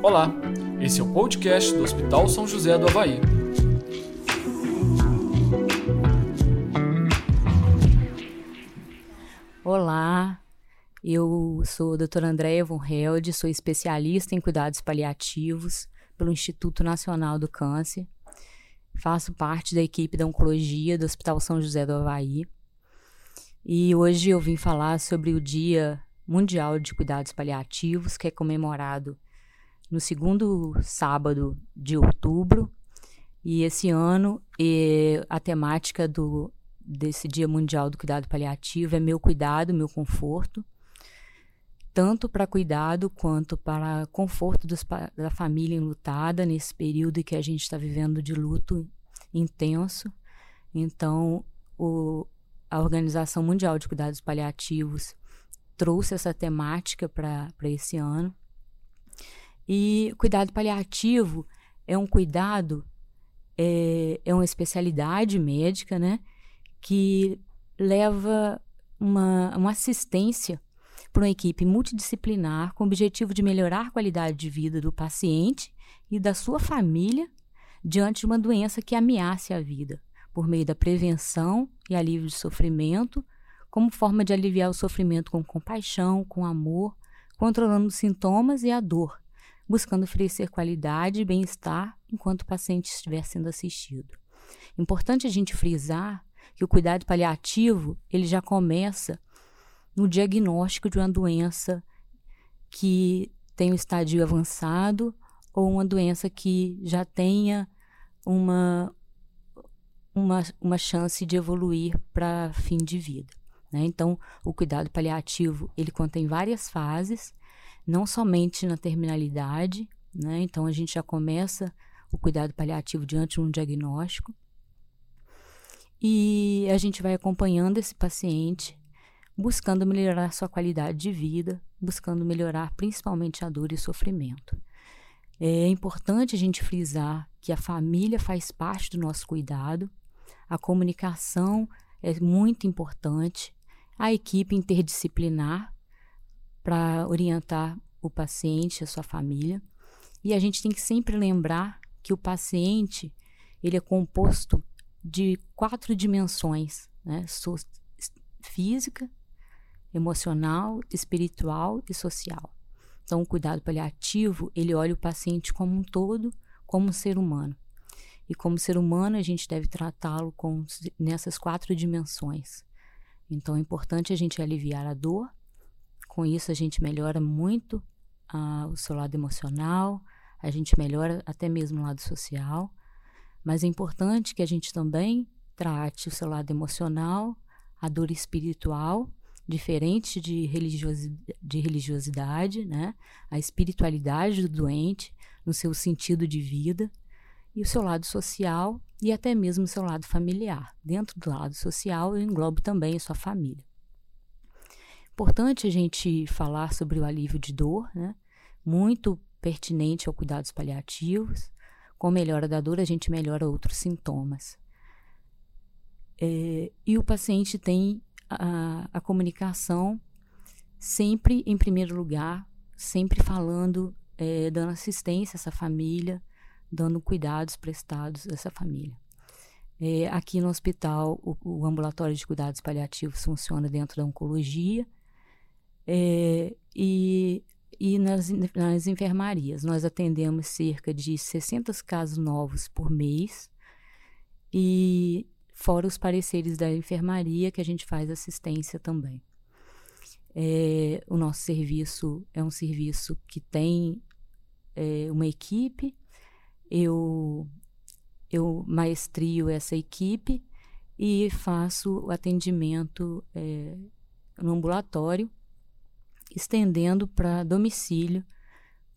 Olá, esse é o podcast do Hospital São José do Havaí. Olá, eu sou a doutora Andréia Von Held, sou especialista em cuidados paliativos pelo Instituto Nacional do Câncer. Faço parte da equipe da Oncologia do Hospital São José do Havaí. E hoje eu vim falar sobre o Dia Mundial de Cuidados Paliativos, que é comemorado no segundo sábado de outubro. E esse ano e a temática do, desse Dia Mundial do Cuidado Paliativo é meu cuidado, meu conforto, tanto para cuidado quanto para conforto dos, da família enlutada nesse período que a gente está vivendo de luto intenso. Então, o, a Organização Mundial de Cuidados Paliativos trouxe essa temática para esse ano. E cuidado paliativo é um cuidado, é, é uma especialidade médica, né? Que leva uma, uma assistência para uma equipe multidisciplinar com o objetivo de melhorar a qualidade de vida do paciente e da sua família diante de uma doença que ameace a vida, por meio da prevenção e alívio de sofrimento, como forma de aliviar o sofrimento com compaixão, com amor, controlando os sintomas e a dor, buscando oferecer qualidade e bem-estar enquanto o paciente estiver sendo assistido. Importante a gente frisar que o cuidado paliativo ele já começa no diagnóstico de uma doença que tem um estádio avançado ou uma doença que já tenha uma, uma, uma chance de evoluir para fim de vida. Né? Então, o cuidado paliativo ele contém várias fases não somente na terminalidade, né? Então a gente já começa o cuidado paliativo diante de um diagnóstico. E a gente vai acompanhando esse paciente, buscando melhorar sua qualidade de vida, buscando melhorar principalmente a dor e sofrimento. É importante a gente frisar que a família faz parte do nosso cuidado, a comunicação é muito importante, a equipe interdisciplinar para orientar o paciente, a sua família. E a gente tem que sempre lembrar que o paciente ele é composto de quatro dimensões, né? Física, emocional, espiritual e social. Então, o cuidado paliativo, ele olha o paciente como um todo, como um ser humano. E como ser humano, a gente deve tratá-lo nessas quatro dimensões. Então, é importante a gente aliviar a dor, com isso, a gente melhora muito uh, o seu lado emocional, a gente melhora até mesmo o lado social. Mas é importante que a gente também trate o seu lado emocional, a dor espiritual, diferente de, religiosi de religiosidade, né? a espiritualidade do doente no seu sentido de vida, e o seu lado social e até mesmo o seu lado familiar. Dentro do lado social, eu englobo também a sua família importante a gente falar sobre o alívio de dor, né? Muito pertinente ao cuidados paliativos. Com melhora da dor, a gente melhora outros sintomas. É, e o paciente tem a, a comunicação sempre em primeiro lugar, sempre falando, é, dando assistência a essa família, dando cuidados prestados a essa família. É, aqui no hospital, o, o, ambulatório de cuidados paliativos funciona dentro da oncologia é, e e nas, nas enfermarias. Nós atendemos cerca de 60 casos novos por mês, e fora os pareceres da enfermaria, que a gente faz assistência também. É, o nosso serviço é um serviço que tem é, uma equipe, eu, eu maestrio essa equipe e faço o atendimento é, no ambulatório estendendo para domicílio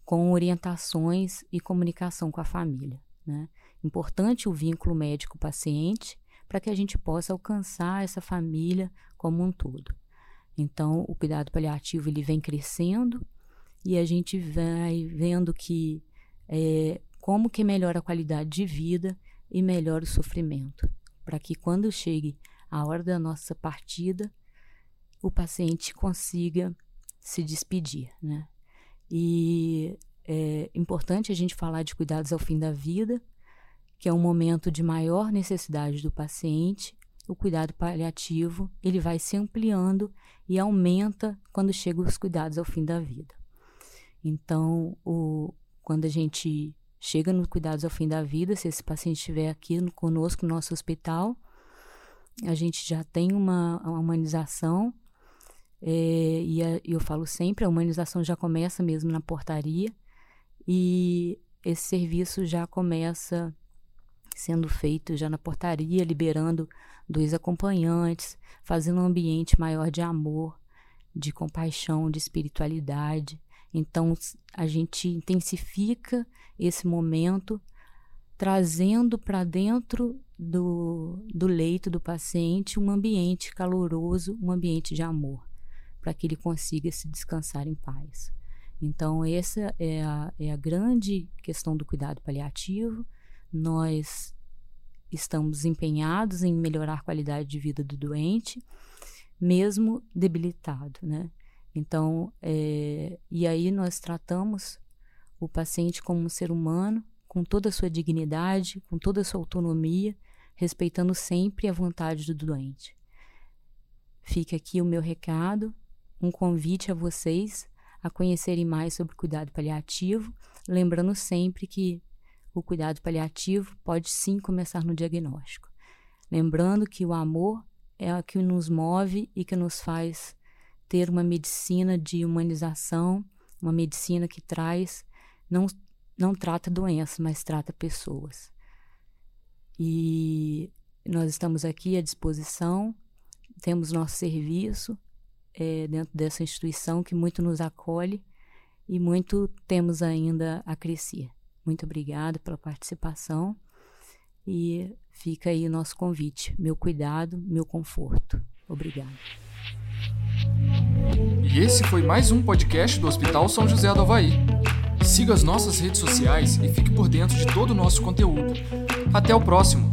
com orientações e comunicação com a família. Né? Importante o vínculo médico-paciente para que a gente possa alcançar essa família como um todo. Então, o cuidado paliativo ele vem crescendo e a gente vai vendo que é, como que melhora a qualidade de vida e melhora o sofrimento, para que quando chegue a hora da nossa partida, o paciente consiga se despedir, né? E é importante a gente falar de cuidados ao fim da vida, que é um momento de maior necessidade do paciente. O cuidado paliativo ele vai se ampliando e aumenta quando chegam os cuidados ao fim da vida. Então, o, quando a gente chega nos cuidados ao fim da vida, se esse paciente estiver aqui no, conosco no nosso hospital, a gente já tem uma, uma humanização, é, e a, eu falo sempre, a humanização já começa mesmo na portaria, e esse serviço já começa sendo feito já na portaria, liberando dois acompanhantes, fazendo um ambiente maior de amor, de compaixão, de espiritualidade, então, a gente intensifica esse momento, trazendo para dentro do, do leito do paciente um ambiente caloroso, um ambiente de amor, para que ele consiga se descansar em paz. Então, essa é a, é a grande questão do cuidado paliativo. Nós estamos empenhados em melhorar a qualidade de vida do doente, mesmo debilitado, né? Então, é, e aí nós tratamos o paciente como um ser humano, com toda a sua dignidade, com toda a sua autonomia, respeitando sempre a vontade do doente. Fica aqui o meu recado, um convite a vocês a conhecerem mais sobre cuidado paliativo, lembrando sempre que o cuidado paliativo pode sim começar no diagnóstico. Lembrando que o amor é o que nos move e que nos faz ter uma medicina de humanização, uma medicina que traz, não, não trata doenças, mas trata pessoas. E nós estamos aqui à disposição, temos nosso serviço é, dentro dessa instituição que muito nos acolhe e muito temos ainda a crescer. Muito obrigada pela participação e fica aí nosso convite, meu cuidado, meu conforto. Obrigada. E esse foi mais um podcast do Hospital São José do Havaí. Siga as nossas redes sociais e fique por dentro de todo o nosso conteúdo. Até o próximo!